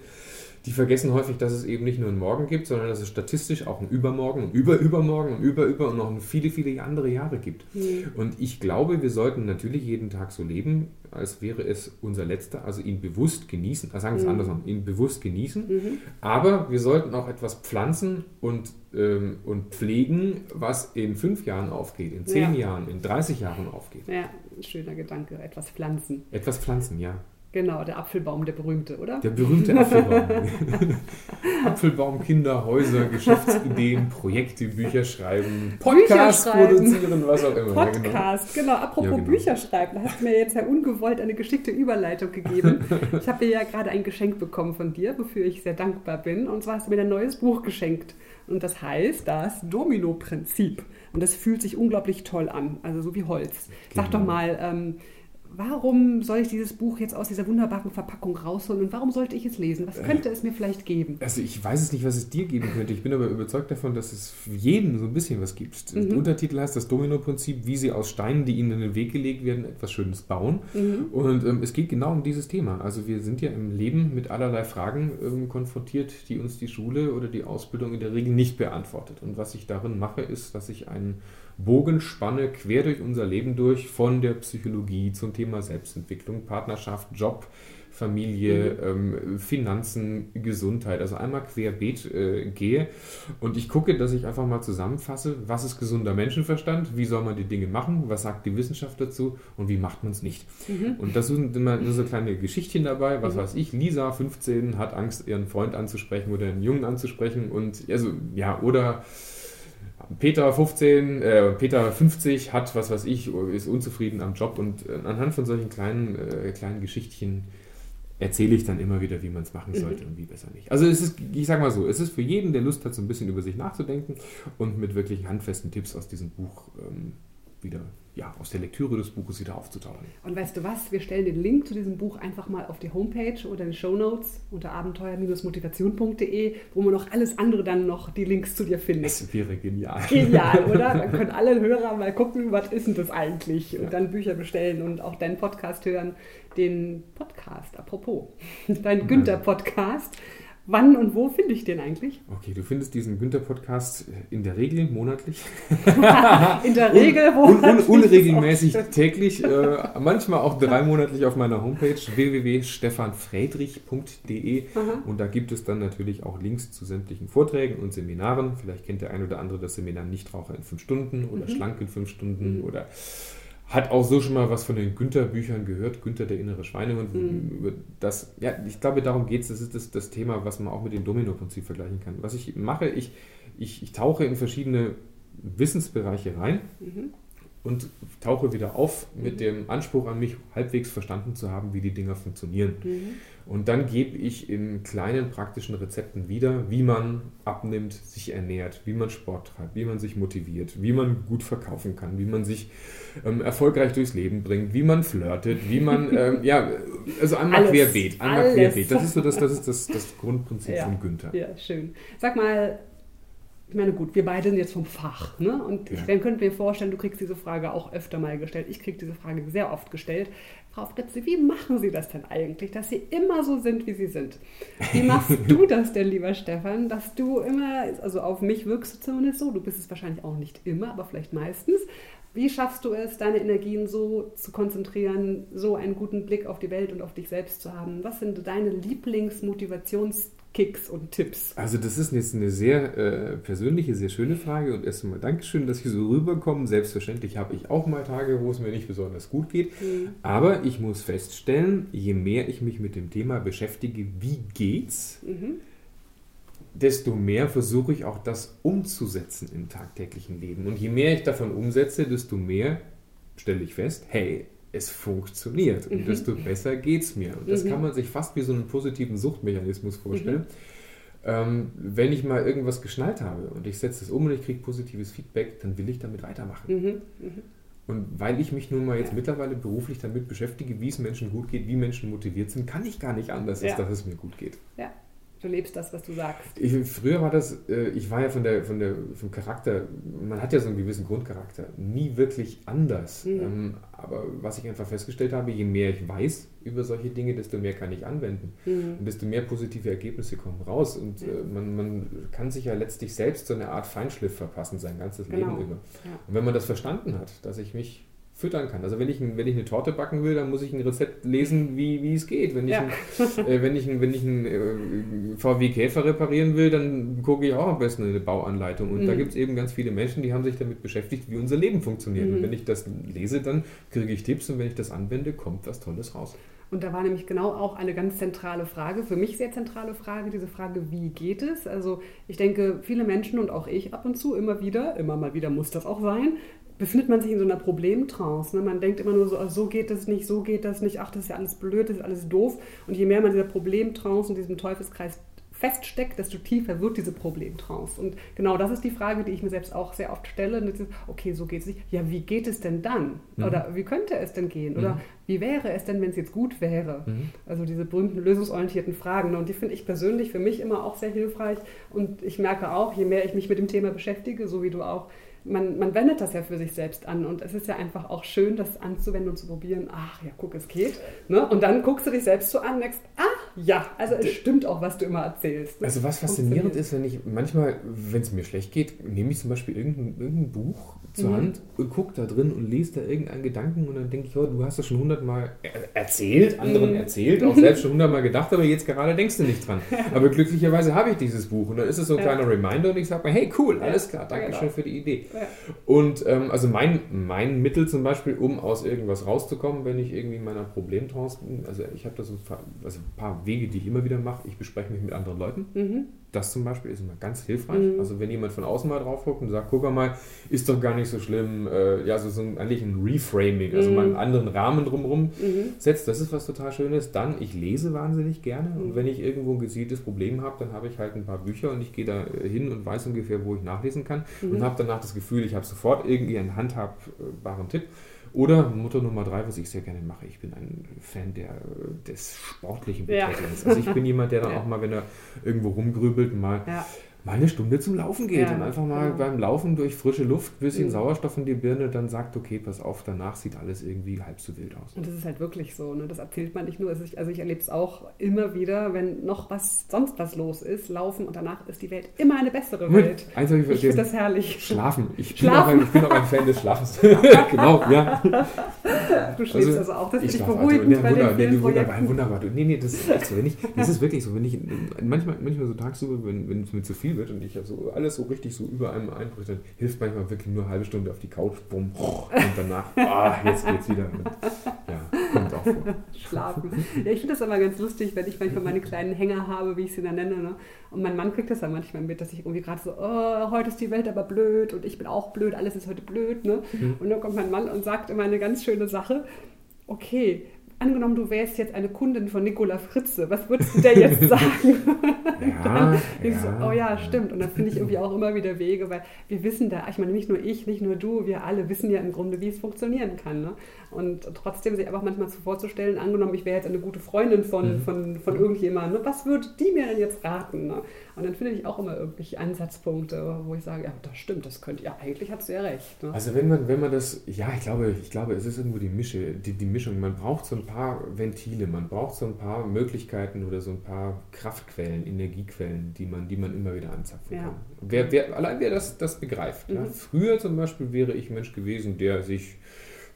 die vergessen häufig, dass es eben nicht nur einen Morgen gibt, sondern dass es statistisch auch einen Übermorgen, einen Überübermorgen, einen Überüber und noch viele, viele andere Jahre gibt. Mhm. Und ich glaube, wir sollten natürlich jeden Tag so leben, als wäre es unser letzter, also ihn bewusst genießen, also sagen wir es mhm. andersrum, ihn bewusst genießen, mhm. aber wir sollten auch etwas pflanzen und, ähm, und pflegen, was in fünf Jahren aufgeht, in zehn ja. Jahren, in 30 Jahren aufgeht. Ja, schöner Gedanke, etwas pflanzen. Etwas pflanzen, ja. Genau, der Apfelbaum, der berühmte, oder? Der berühmte Apfelbaum. Apfelbaum, Kinder, Häuser, Geschäftsideen, Projekte, Bücher schreiben, Podcasts produzieren, was auch immer. Podcast, ja, genau. genau. Apropos ja, genau. Bücher schreiben, da hast du mir jetzt ja ungewollt eine geschickte Überleitung gegeben. Ich habe ja gerade ein Geschenk bekommen von dir, wofür ich sehr dankbar bin. Und zwar hast du mir ein neues Buch geschenkt. Und das heißt das Domino-Prinzip. Und das fühlt sich unglaublich toll an, also so wie Holz. Genau. Sag doch mal, ähm, warum soll ich dieses Buch jetzt aus dieser wunderbaren Verpackung rausholen und warum sollte ich es lesen? Was könnte es mir vielleicht geben? Also ich weiß es nicht, was es dir geben könnte. Ich bin aber überzeugt davon, dass es für jeden so ein bisschen was gibt. Mhm. Der Untertitel heißt das Domino-Prinzip, wie sie aus Steinen, die ihnen in den Weg gelegt werden, etwas Schönes bauen. Mhm. Und ähm, es geht genau um dieses Thema. Also wir sind ja im Leben mit allerlei Fragen ähm, konfrontiert, die uns die Schule oder die Ausbildung in der Regel nicht beantwortet. Und was ich darin mache, ist, dass ich einen Bogenspanne quer durch unser Leben durch, von der Psychologie zum Thema Selbstentwicklung, Partnerschaft, Job, Familie, mhm. ähm, Finanzen, Gesundheit, also einmal querbeet äh, gehe und ich gucke, dass ich einfach mal zusammenfasse, was ist gesunder Menschenverstand, wie soll man die Dinge machen, was sagt die Wissenschaft dazu und wie macht man es nicht. Mhm. Und das sind immer nur so kleine Geschichtchen dabei, was mhm. weiß ich, Lisa, 15, hat Angst, ihren Freund anzusprechen oder einen Jungen anzusprechen und also ja, oder Peter 15, äh, Peter 50 hat, was weiß ich, ist unzufrieden am Job und äh, anhand von solchen kleinen, äh, kleinen Geschichtchen erzähle ich dann immer wieder, wie man es machen mhm. sollte mhm. und wie besser nicht. Also es ist, ich sage mal so, es ist für jeden, der Lust hat, so ein bisschen über sich nachzudenken und mit wirklich handfesten Tipps aus diesem Buch ähm, wieder ja, aus der Lektüre des Buches wieder aufzutauchen. Und weißt du was? Wir stellen den Link zu diesem Buch einfach mal auf die Homepage oder in den Show Notes unter abenteuer-motivation.de, wo man noch alles andere dann noch die Links zu dir findet. Das wäre genial. Genial, oder? Dann können alle Hörer mal gucken, was ist denn das eigentlich? Und ja. dann Bücher bestellen und auch deinen Podcast hören. Den Podcast, apropos, dein Günther-Podcast Wann und wo finde ich den eigentlich? Okay, du findest diesen Günther-Podcast in der Regel monatlich. in der Regel un, un, un, unregelmäßig täglich, äh, manchmal auch dreimonatlich auf meiner Homepage www.stefanfriedrich.de und da gibt es dann natürlich auch Links zu sämtlichen Vorträgen und Seminaren. Vielleicht kennt der ein oder andere das Seminar Nichtraucher in fünf Stunden oder mhm. Schlank in fünf Stunden mhm. oder hat auch so schon mal was von den Günther-Büchern gehört, Günther der innere Schweinehund. Mhm. Das, ja, ich glaube, darum geht es. Das ist das, das Thema, was man auch mit dem Domino-Prinzip vergleichen kann. Was ich mache, ich, ich, ich tauche in verschiedene Wissensbereiche rein. Mhm und tauche wieder auf mit mhm. dem Anspruch an mich, halbwegs verstanden zu haben, wie die Dinger funktionieren. Mhm. Und dann gebe ich in kleinen praktischen Rezepten wieder, wie man abnimmt, sich ernährt, wie man Sport treibt, wie man sich motiviert, wie man gut verkaufen kann, wie man sich ähm, erfolgreich durchs Leben bringt, wie man flirtet, wie man, ähm, ja, also einmal alles, querbeet, einmal querbeet. Das ist so das, das, ist das, das Grundprinzip ja, von Günther. Ja, schön. Sag mal, ich meine, gut, wir beide sind jetzt vom Fach. Ne? Und ja. dann könnte mir vorstellen, du kriegst diese Frage auch öfter mal gestellt. Ich kriege diese Frage sehr oft gestellt. Frau Fritze, wie machen Sie das denn eigentlich, dass Sie immer so sind, wie Sie sind? Wie machst du das denn, lieber Stefan, dass du immer, also auf mich wirkst du zumindest so, du bist es wahrscheinlich auch nicht immer, aber vielleicht meistens. Wie schaffst du es, deine Energien so zu konzentrieren, so einen guten Blick auf die Welt und auf dich selbst zu haben? Was sind deine Lieblingsmotivations- Kicks und Tipps? Also das ist jetzt eine sehr äh, persönliche, sehr schöne Frage und erst einmal Dankeschön, dass Sie so rüberkommen. Selbstverständlich habe ich auch mal Tage, wo es mir nicht besonders gut geht, mhm. aber ich muss feststellen, je mehr ich mich mit dem Thema beschäftige, wie geht's, mhm. Desto mehr versuche ich auch das umzusetzen im tagtäglichen Leben. Und je mehr ich davon umsetze, desto mehr stelle ich fest, hey, es funktioniert und mhm. desto besser geht es mir. Und das mhm. kann man sich fast wie so einen positiven Suchtmechanismus vorstellen. Mhm. Ähm, wenn ich mal irgendwas geschnallt habe und ich setze es um und ich kriege positives Feedback, dann will ich damit weitermachen. Mhm. Mhm. Und weil ich mich nun mal jetzt ja. mittlerweile beruflich damit beschäftige, wie es Menschen gut geht, wie Menschen motiviert sind, kann ich gar nicht anders, als dass es mir gut geht. Ja. Du lebst das, was du sagst. Ich, früher war das, äh, ich war ja von der, von der, vom Charakter, man hat ja so einen gewissen Grundcharakter, nie wirklich anders. Mhm. Ähm, aber was ich einfach festgestellt habe, je mehr ich weiß über solche Dinge, desto mehr kann ich anwenden. Mhm. Und desto mehr positive Ergebnisse kommen raus. Und äh, man, man kann sich ja letztlich selbst so eine Art Feinschliff verpassen, sein ganzes genau. Leben über. Ja. Und wenn man das verstanden hat, dass ich mich füttern kann. Also wenn ich, wenn ich eine Torte backen will, dann muss ich ein Rezept lesen, wie, wie es geht. Wenn ich, ja. ein, äh, wenn ich, ein, wenn ich einen äh, VW Käfer reparieren will, dann gucke ich auch am besten eine Bauanleitung. Und mhm. da gibt es eben ganz viele Menschen, die haben sich damit beschäftigt, wie unser Leben funktioniert. Mhm. Und wenn ich das lese, dann kriege ich Tipps und wenn ich das anwende, kommt was Tolles raus. Und da war nämlich genau auch eine ganz zentrale Frage, für mich sehr zentrale Frage, diese Frage, wie geht es? Also ich denke, viele Menschen und auch ich ab und zu immer wieder, immer mal wieder muss das auch sein, befindet man sich in so einer Problemtrance. Ne? Man denkt immer nur so, so geht das nicht, so geht das nicht, ach, das ist ja alles blöd, das ist alles doof. Und je mehr man in dieser Problemtrance und diesem Teufelskreis feststeckt, desto tiefer wird diese Problemtrance. Und genau das ist die Frage, die ich mir selbst auch sehr oft stelle. okay, so geht es nicht. Ja, wie geht es denn dann? Mhm. Oder wie könnte es denn gehen? Oder mhm. wie wäre es denn, wenn es jetzt gut wäre? Mhm. Also diese berühmten lösungsorientierten Fragen. Ne? Und die finde ich persönlich für mich immer auch sehr hilfreich. Und ich merke auch, je mehr ich mich mit dem Thema beschäftige, so wie du auch, man, man wendet das ja für sich selbst an und es ist ja einfach auch schön, das anzuwenden und zu probieren. Ach ja, guck, es geht. Ne? Und dann guckst du dich selbst so an und denkst, ah ja, also es stimmt auch, was du immer erzählst. Also was faszinierend ist, wenn ich manchmal, wenn es mir schlecht geht, nehme ich zum Beispiel irgendein, irgendein Buch zur mhm. Hand und gucke da drin und lese da irgendeinen Gedanken und dann denke ich, oh, du hast das schon hundertmal erzählt, anderen mhm. erzählt, auch selbst schon hundertmal gedacht, aber jetzt gerade denkst du nicht dran. Aber glücklicherweise habe ich dieses Buch und dann ist es so ein ja. kleiner Reminder und ich sage mir, hey cool, alles klar, danke genau. schön für die Idee. Ja. Und ähm, also mein, mein Mittel zum Beispiel, um aus irgendwas rauszukommen, wenn ich irgendwie in meiner Problemtrance bin, also ich habe da so also ein paar Wege, die ich immer wieder mache. Ich bespreche mich mit anderen Leuten. Mhm. Das zum Beispiel ist immer ganz hilfreich. Mhm. Also wenn jemand von außen mal drauf guckt und sagt, guck mal, ist doch gar nicht so schlimm, äh, ja, so, so ein, eigentlich ein Reframing, also mhm. mal einen anderen Rahmen drumherum mhm. setzt, das ist was total Schönes. Dann, ich lese wahnsinnig gerne und mhm. wenn ich irgendwo ein gezieltes Problem habe, dann habe ich halt ein paar Bücher und ich gehe da hin und weiß ungefähr, wo ich nachlesen kann und mhm. habe danach das Gefühl, ich habe sofort irgendwie einen handhabbaren Tipp. Oder Motto Nummer drei, was ich sehr gerne mache, ich bin ein Fan der, des sportlichen Betätigens. Ja. Also ich bin jemand, der dann ja. auch mal, wenn er irgendwo rumgrübelt, mal ja mal eine Stunde zum Laufen geht ja, und einfach mal genau. beim Laufen durch frische Luft, ein bisschen mhm. Sauerstoff in die Birne, dann sagt, okay, pass auf, danach sieht alles irgendwie halb so wild aus. Und das ist halt wirklich so, ne? das erzählt man nicht nur. Also ich, also ich erlebe es auch immer wieder, wenn noch was, sonst was los ist, laufen und danach ist die Welt immer eine bessere Welt. Eins ich ich finde das herrlich. Schlafen. Ich bin, Schlafen. Auch, ein, ich bin auch ein Fan des Schlafens. genau, ja. Du schläfst also, also auch, das ist dich beruhigend also, bei wunderbar, den nee, wunderbar, wunderbar. Nee, nee, das ist echt so. Wenn ich, das ist wirklich so, wenn ich manchmal, manchmal so tagsüber, wenn es mir zu viel wird und ich habe so alles so richtig so über einem einbricht, dann hilft manchmal wirklich nur eine halbe Stunde auf die Couch, bumm, und danach, ah, jetzt geht's wieder. Ja, kommt auch vor. Schlafen. Ja, ich finde das aber ganz lustig, wenn ich manchmal meine kleinen Hänger habe, wie ich sie dann nenne. Ne? Und mein Mann kriegt das dann manchmal mit, dass ich irgendwie gerade so, oh, heute ist die Welt aber blöd und ich bin auch blöd, alles ist heute blöd. Ne? Mhm. Und dann kommt mein Mann und sagt immer eine ganz schöne Sache. Okay, angenommen, du wärst jetzt eine Kundin von Nicola Fritze, was würdest du der jetzt sagen? Ja, ja, so, oh ja, stimmt. Und dann finde ich irgendwie auch immer wieder Wege, weil wir wissen da, ich meine, nicht nur ich, nicht nur du, wir alle wissen ja im Grunde, wie es funktionieren kann. Ne? Und trotzdem sich einfach manchmal so vorzustellen, angenommen, ich wäre jetzt eine gute Freundin von, mhm. von, von irgendjemandem, ne? was würde die mir denn jetzt raten? Ne? Und dann finde ich auch immer irgendwelche Ansatzpunkte, wo ich sage, ja, das stimmt, das könnte, ja, eigentlich hast du ja recht. Ne? Also wenn man, wenn man das, ja, ich glaube, ich glaube, es ist irgendwo die, Mische, die, die Mischung. Man braucht so ein paar Ventile, man braucht so ein paar Möglichkeiten oder so ein paar Kraftquellen, Energiequellen, die man, die man immer wieder anzapfen ja. kann. Wer, wer, allein wer das, das begreift. Mhm. Ja? Früher zum Beispiel wäre ich ein Mensch gewesen, der sich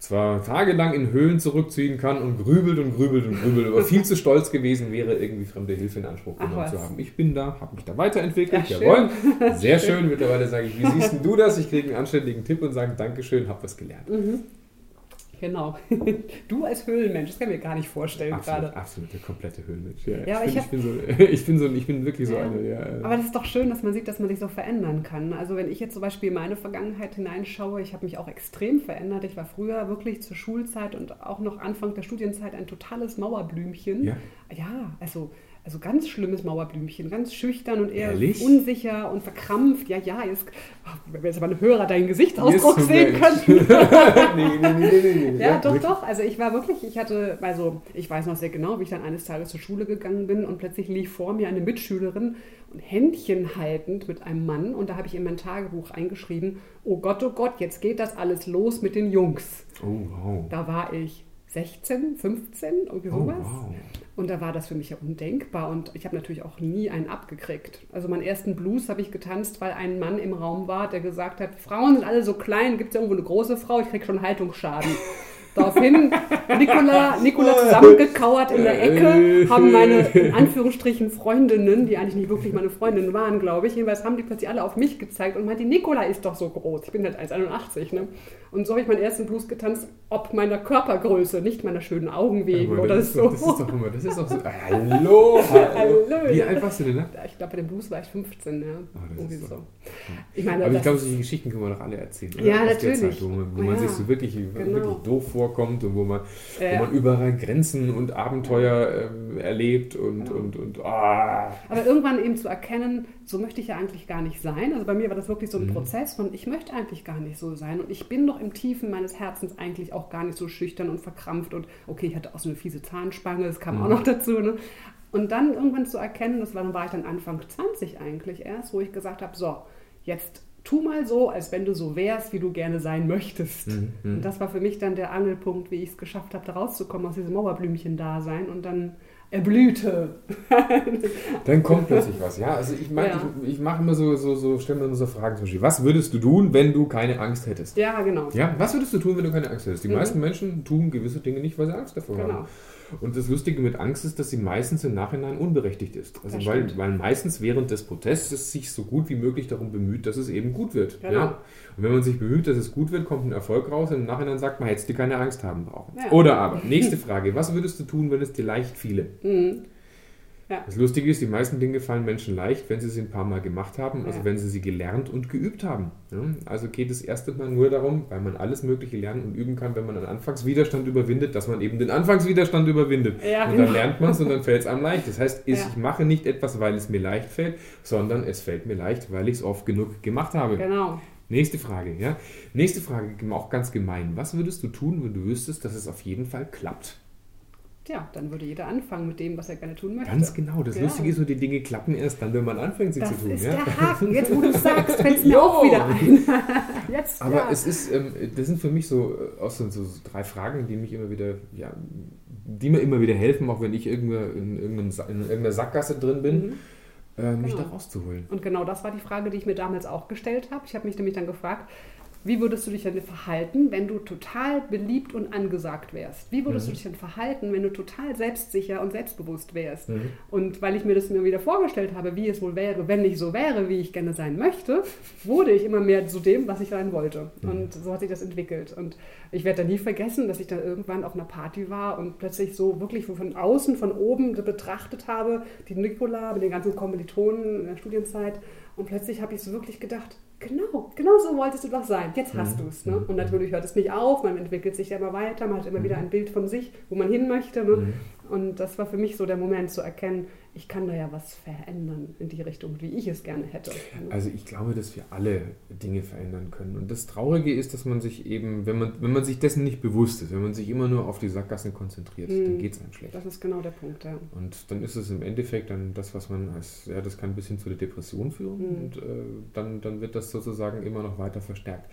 zwar tagelang in Höhlen zurückziehen kann und grübelt und grübelt und grübelt, aber viel zu stolz gewesen wäre, irgendwie fremde Hilfe in Anspruch genommen zu haben. Ich bin da, habe mich da weiterentwickelt, ja, jawohl, sehr schön. Mittlerweile sage ich, wie siehst du das? Ich kriege einen anständigen Tipp und sage, Dankeschön, habe was gelernt. Mhm. Genau. Du als Höhlenmensch, das kann ich mir gar nicht vorstellen absolut, gerade. Absolut, der komplette Höhlenmensch. Ja, ja ich, ich, bin, so, ich, bin so, ich bin wirklich so ja. eine. Ja. Aber das ist doch schön, dass man sieht, dass man sich so verändern kann. Also wenn ich jetzt zum Beispiel in meine Vergangenheit hineinschaue, ich habe mich auch extrem verändert. Ich war früher wirklich zur Schulzeit und auch noch Anfang der Studienzeit ein totales Mauerblümchen. Ja, ja also also ganz schlimmes Mauerblümchen, ganz schüchtern und eher Ehrlich? unsicher und verkrampft. Ja, ja, jetzt, wenn wir jetzt aber einen Hörer deinen Gesichtsausdruck Yes, sehen Mensch. könnten. nee, nee, nee, nee, nee. Ja, doch, doch. Also ich war wirklich, ich hatte, also ich weiß noch sehr genau, wie ich dann eines Tages zur Schule gegangen bin und plötzlich lief vor mir eine Mitschülerin und Händchen haltend mit einem Mann und da habe ich in mein Tagebuch eingeschrieben, oh Gott, oh Gott, jetzt geht das alles los mit den Jungs. Oh, wow. Da war ich 16, 15, irgendwie Oh, sowas. wow. Und da war das für mich ja undenkbar und ich habe natürlich auch nie einen abgekriegt. Also meinen ersten Blues habe ich getanzt, weil ein Mann im Raum war, der gesagt hat, Frauen sind alle so klein, gibt es irgendwo eine große Frau, ich krieg schon Haltungsschaden. Daraufhin Nicola, Nicola zusammengekauert in der Ecke, haben meine, in Anführungsstrichen, Freundinnen, die eigentlich nicht wirklich meine Freundinnen waren, glaube ich, jedenfalls haben die plötzlich alle auf mich gezeigt und meinte, Nicola ist doch so groß. Ich bin halt 1,81, ne? Und so habe ich meinen ersten Blues getanzt, ob meiner Körpergröße, nicht meiner schönen Augen wegen oder das, ist so. doch, das ist doch immer, das ist doch so. Hallo, hallo. Wie alt warst du denn, ne? Ich glaube, bei dem Blues war ich 15, ja. Das Irgendwie so. doch- Ich meine, Aber ich glaube, solche Geschichten können wir doch alle erzählen. Oder? Ja, Aus natürlich. Zeit, wo man, wo Oh, man ja. sich so wirklich, Genau. wirklich doof vorkommt und wo man, Ja. wo man überall Grenzen und Abenteuer ähm, erlebt und, Genau. und, und ah. Aber irgendwann eben zu erkennen, so möchte ich ja eigentlich gar nicht sein. Also bei mir war das wirklich so ein Mhm. Prozess von, ich möchte eigentlich gar nicht so sein. Und ich bin doch im Tiefen meines Herzens eigentlich auch gar nicht so schüchtern und verkrampft. Und okay, ich hatte auch so eine fiese Zahnspange, das kam Mhm. auch noch dazu. Ne? Und dann irgendwann zu erkennen, das war, dann war ich dann Anfang 20 eigentlich erst, wo ich gesagt habe, so, jetzt tu mal so, als wenn du so wärst, wie du gerne sein möchtest. Mhm, mhm. Und das war für mich dann der Angelpunkt, wie ich es geschafft habe, da rauszukommen aus diesem Mauerblümchen-Dasein und dann erblühte. Dann kommt plötzlich was, ja. Also ich meine, Ja. ich, ich mache immer so, so, so, stelle mir immer so Fragen zum Beispiel, was würdest du tun, wenn du keine Angst hättest? Ja, genau. Ja, was würdest du tun, wenn du keine Angst hättest? Die Mhm. meisten Menschen tun gewisse Dinge nicht, weil sie Angst davor Genau. haben. Und das Lustige mit Angst ist, dass sie meistens im Nachhinein unberechtigt ist. Also Das weil, stimmt. weil meistens während des Protestes sich so gut wie möglich darum bemüht, dass es eben gut wird. Genau. Ja? Und wenn man sich bemüht, dass es gut wird, kommt ein Erfolg raus und im Nachhinein sagt man, hättest du keine Angst haben brauchen. Ja. Oder aber, nächste Frage, was würdest du tun, wenn es dir leicht fiele? Mhm. Ja. Das Lustige ist, die meisten Dinge fallen Menschen leicht, wenn sie sie ein paar Mal gemacht haben, also Ja. wenn sie sie gelernt und geübt haben. Also geht es erst einmal nur darum, weil man alles Mögliche lernen und üben kann, wenn man einen Anfangswiderstand überwindet, dass man eben den Anfangswiderstand überwindet. Ja, und dann genau. lernt man es und dann fällt es einem leicht. Das heißt, ich mache nicht etwas, weil es mir leicht fällt, sondern es fällt mir leicht, weil ich es oft genug gemacht habe. Genau. Nächste Frage, ja. Nächste Frage, auch ganz gemein. Was würdest du tun, wenn du wüsstest, dass es auf jeden Fall klappt? Ja, dann würde jeder anfangen mit dem, was er gerne tun möchte. Ganz genau. Das Ja. Lustige ist so, die Dinge klappen erst dann, wenn man anfängt, sie Das zu tun. ist ja? der Haken. Jetzt, wo du es sagst, fällt es mir auch wieder ein. Jetzt, Aber ja. es ist, ähm, das sind für mich so, äh, auch so, so drei Fragen, die mich immer wieder, ja, die mir immer wieder helfen, auch wenn ich irgendwo in, in irgendeiner Sackgasse drin bin, Mhm. äh, mich Genau. da rauszuholen. Und genau das war die Frage, die ich mir damals auch gestellt habe. Ich habe mich nämlich dann gefragt, wie würdest du dich denn verhalten, wenn du total beliebt und angesagt wärst? Wie würdest Mhm. du dich denn verhalten, wenn du total selbstsicher und selbstbewusst wärst? Mhm. Und weil ich mir das mir wieder vorgestellt habe, wie es wohl wäre, wenn ich so wäre, wie ich gerne sein möchte, wurde ich immer mehr zu dem, was ich sein wollte. Mhm. Und so hat sich das entwickelt. Und ich werde da nie vergessen, dass ich dann irgendwann auf einer Party war und plötzlich so wirklich von außen, von oben betrachtet habe, die Nicola mit den ganzen Kommilitonen in der Studienzeit. Und plötzlich habe ich so wirklich gedacht, genau, genau so wolltest du doch sein. Jetzt hast Mhm. du es. Ne? Und natürlich hört es nicht auf, man entwickelt sich ja immer weiter, man hat immer Mhm. wieder ein Bild von sich, wo man hin möchte. Ne? Mhm. Und das war für mich so der Moment zu erkennen, ich kann da ja was verändern in die Richtung, wie ich es gerne hätte. Also ich glaube, dass wir alle Dinge verändern können. Und das Traurige ist, dass man sich eben, wenn man, wenn man sich dessen nicht bewusst ist, wenn man sich immer nur auf die Sackgassen konzentriert, Mhm. dann geht es einem schlecht. Das ist genau der Punkt, ja. Und dann ist es im Endeffekt dann das, was man als, ja, das kann bis hin zu der Depression führen Mhm. und äh, dann, dann wird das sozusagen immer noch weiter verstärkt.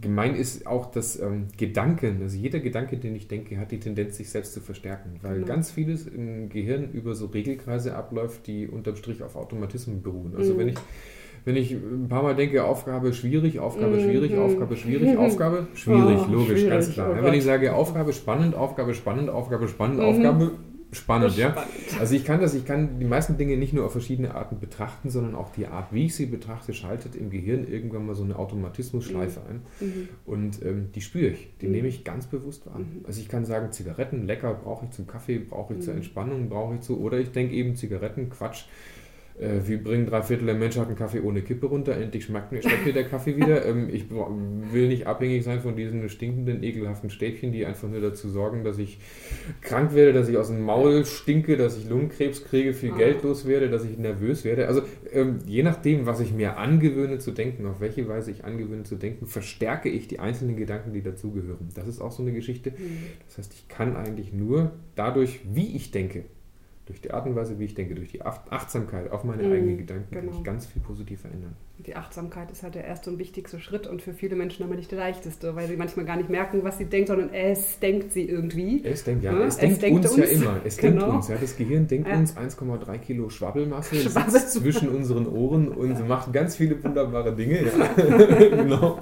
Gemein ist auch, dass ähm, Gedanken, also jeder Gedanke, den ich denke, hat die Tendenz, sich selbst zu verstärken, weil Genau. ganz vieles im Gehirn über so Regelkreise abläuft, die unterm Strich auf Automatismen beruhen. Also Mhm. wenn ich wenn ich ein paar Mal denke, Aufgabe schwierig, Aufgabe schwierig, Mhm. Aufgabe schwierig, Aufgabe schwierig, Oh, logisch, schwierig, ganz klar. oh wenn ich sage Aufgabe spannend, Aufgabe spannend, Aufgabe spannend, Mhm. Aufgabe spannend, ja. Spannend. Also ich kann das, ich kann die meisten Dinge nicht nur auf verschiedene Arten betrachten, sondern auch die Art, wie ich sie betrachte, schaltet im Gehirn irgendwann mal so eine Automatismusschleife ein. Mhm. Und ähm, die spüre ich, die Mhm. nehme ich ganz bewusst wahr. Mhm. Also ich kann sagen, Zigaretten, lecker, brauche ich zum Kaffee, brauche ich zur Mhm. Entspannung, brauche ich zu, oder ich denke eben Zigaretten, Quatsch, äh, wir bringen drei Viertel der Menschheit einen Kaffee ohne Kippe runter, endlich schmeckt mir, schmeckt mir der Kaffee wieder. Ähm, ich will nicht abhängig sein von diesen stinkenden, ekelhaften Stäbchen, die einfach nur dazu sorgen, dass ich krank werde, dass ich aus dem Maul stinke, dass ich Lungenkrebs kriege, viel ah. Geld los werde, dass ich nervös werde. Also ähm, je nachdem, was ich mir angewöhne zu denken, auf welche Weise ich angewöhne zu denken, verstärke ich die einzelnen Gedanken, die dazugehören. Das ist auch so eine Geschichte. Mhm. Das heißt, ich kann eigentlich nur dadurch, wie ich denke, durch die Art und Weise, wie ich denke, durch die Achtsamkeit auf meine mhm, eigenen Gedanken, genau. kann ich ganz viel positiv verändern die Achtsamkeit ist halt der erste und wichtigste Schritt und für viele Menschen aber nicht der leichteste, weil sie manchmal gar nicht merken, was sie denkt, sondern es denkt sie irgendwie. Es denkt, ja, ja es, es, denkt, denkt uns, uns, ja immer. Es genau. denkt uns, ja, das Gehirn denkt ja. uns 1,3 Kilo Schwabbelmasse sitzt zwischen unseren Ohren und macht ganz viele wunderbare Dinge. Ja. genau,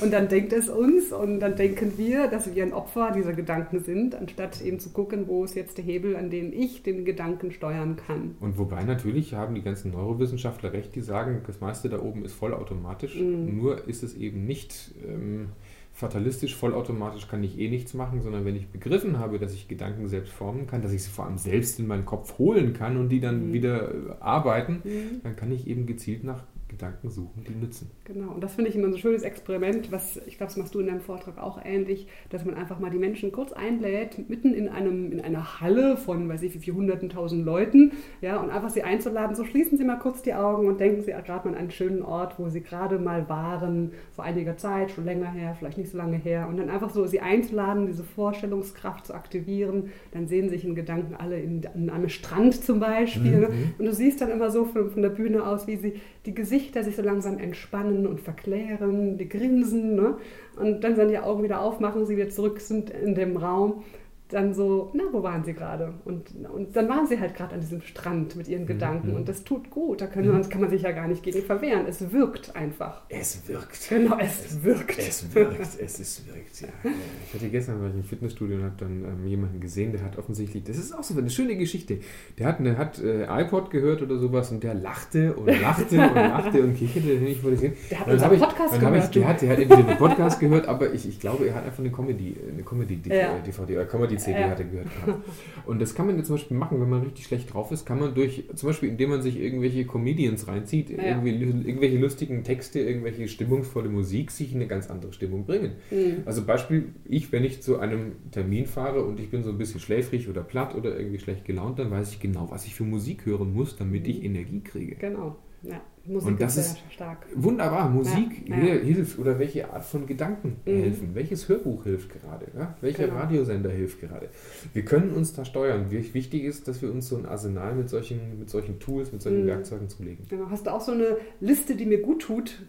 und dann denkt es uns und dann denken wir, dass wir ein Opfer dieser Gedanken sind, anstatt eben zu gucken, wo ist jetzt der Hebel, an dem ich den Gedanken steuern kann. Und wobei natürlich haben die ganzen Neurowissenschaftler recht, die sagen, das meiste da oben ist vollautomatisch. Mhm. Nur ist es eben nicht ähm, fatalistisch, vollautomatisch kann ich eh nichts machen, sondern wenn ich begriffen habe, dass ich Gedanken selbst formen kann, dass ich sie vor allem selbst in meinen Kopf holen kann und die dann mhm. wieder äh, arbeiten, mhm. dann kann ich eben gezielt nach Gedanken suchen, die nützen. Genau, und das finde ich immer so ein schönes Experiment, was ich glaube, das machst du in deinem Vortrag auch ähnlich, dass man einfach mal die Menschen kurz einlädt, mitten in, einem, in einer Halle von, weiß ich wie viel, hunderten, tausend Leuten, ja, und einfach sie einzuladen, so schließen Sie mal kurz die Augen und denken Sie gerade mal an einen schönen Ort, wo Sie gerade mal waren, vor einiger Zeit, schon länger her, vielleicht nicht so lange her, und dann einfach so sie einzuladen, diese Vorstellungskraft zu aktivieren, dann sehen sich in Gedanken alle in, in einem Strand zum Beispiel, mhm. und du siehst dann immer so von, von der Bühne aus, wie sie die Gesichter sich so langsam entspannen und verklären, die grinsen ne? und dann, dann die Augen wieder aufmachen, sie wieder zurück sind in dem Raum dann so, na, wo waren sie gerade? Und, und dann waren sie halt gerade an diesem Strand mit ihren mhm, Gedanken mhm. und das tut gut. Da können, mhm. kann man sich ja gar nicht gegen verwehren. Es wirkt einfach. Es wirkt. Genau, es, es wirkt. Es wirkt, es ist wirkt, ja. Ich hatte gestern war ich im Fitnessstudio und habe dann ähm, jemanden gesehen, der hat offensichtlich, das ist auch so eine schöne Geschichte, der hat, der hat äh, iPod gehört oder sowas und der lachte und lachte und lachte und kicherte, den ich vor sehen. Der hat unseren Podcast ich, gehört. Ich, der, hat, der hat entweder den Podcast gehört, aber ich, ich glaube, er hat einfach eine Comedy, eine Comedy-DVD ja. oder Comedy CD ja. hatte gehört gehabt. Und das kann man jetzt zum Beispiel machen, wenn man richtig schlecht drauf ist, kann man durch, zum Beispiel indem man sich irgendwelche Comedians reinzieht, ja. irgendwelche lustigen Texte, irgendwelche stimmungsvolle Musik, sich in eine ganz andere Stimmung bringen. Mhm. Also Beispiel, ich, wenn ich zu einem Termin fahre und ich bin so ein bisschen schläfrig oder platt oder irgendwie schlecht gelaunt, dann weiß ich genau, was ich für Musik hören muss, damit mhm. ich Energie kriege. Genau. Ja. Musik und das ist, stark. Wunderbar. Musik ja, ja. hilft oder welche Art von Gedanken mhm. helfen. Welches Hörbuch hilft gerade? Ja? Welcher genau. Radiosender hilft gerade? Wir können uns da steuern. Wichtig ist, dass wir uns so ein Arsenal mit solchen, mit solchen Tools, mit solchen mhm. Werkzeugen zulegen. Genau. Hast du auch so eine Liste, die mir gut tut?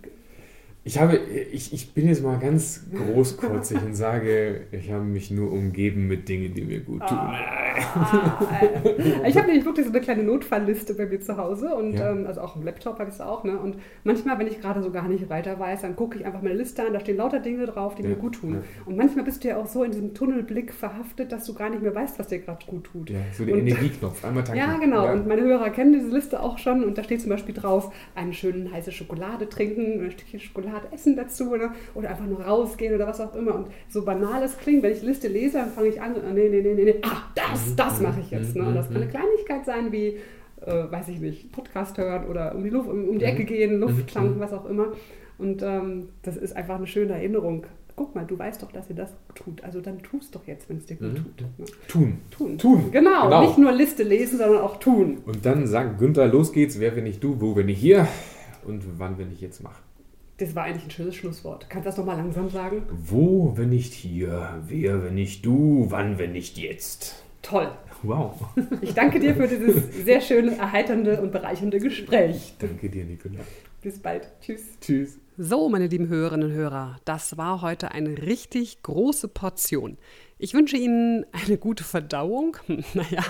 Ich habe, ich, ich bin jetzt mal ganz großkotzig und sage, ich habe mich nur umgeben mit Dingen, die mir gut tun. Ah, ich habe nämlich wirklich so eine kleine Notfallliste bei mir zu Hause und ja. ähm, also auch im Laptop habe ich es auch. Ne? Und manchmal, wenn ich gerade so gar nicht weiter weiß, dann gucke ich einfach meine Liste an, da stehen lauter Dinge drauf, die ja. mir gut tun. Ja. Und manchmal bist du ja auch so in diesem Tunnelblick verhaftet, dass du gar nicht mehr weißt, was dir gerade gut tut. Ja, so der Energieknopf, einmal tanken. Ja, genau. Und meine Hörer kennen diese Liste auch schon und da steht zum Beispiel drauf, eine schöne heiße Schokolade trinken, ein Stückchen Schokolade Schokolade essen dazu oder, oder einfach nur rausgehen oder was auch immer. Und so banal es klingt, wenn ich Liste lese, dann fange ich an, nee, nee, nee, nee, ah, das, mhm. das mache ich jetzt. Ne? Und das kann eine Kleinigkeit sein wie, äh, weiß ich nicht, Podcast hören oder um die, Luft, um, um die Ecke gehen, Luft tanken, was auch immer. Und ähm, das ist einfach eine schöne Erinnerung. Guck mal, du weißt doch, dass ihr das tut. Also dann tust doch jetzt, wenn es dir gut mhm. tut. Ne? Tun. Tun. Tun. Genau. genau. Nicht nur Liste lesen, sondern auch tun. Und dann sagt Günther, los geht's. Wer, wenn nicht du? Wo, wenn nicht hier? Und wann, wenn ich jetzt mache? Das war eigentlich ein schönes Schlusswort. Kannst du das nochmal langsam sagen? Wo, wenn nicht hier? Wer, wenn nicht du? Wann, wenn nicht jetzt? Toll. Wow. Ich danke dir für dieses sehr schöne, erheiternde und bereichernde Gespräch. Danke dir, Nicola. Bis bald. Tschüss. Tschüss. So, meine lieben Hörerinnen und Hörer, das war heute eine richtig große Portion. Ich wünsche Ihnen eine gute Verdauung. Naja,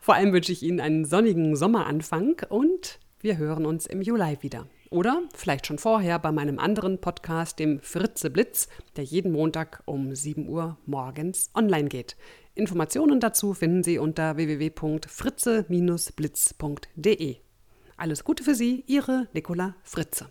vor allem wünsche ich Ihnen einen sonnigen Sommeranfang und wir hören uns im Juli wieder. Oder vielleicht schon vorher bei meinem anderen Podcast, dem Fritze Blitz, der jeden Montag um 7 Uhr morgens online geht. Informationen dazu finden Sie unter www.fritze-blitz.de. Alles Gute für Sie, Ihre Nicola Fritze.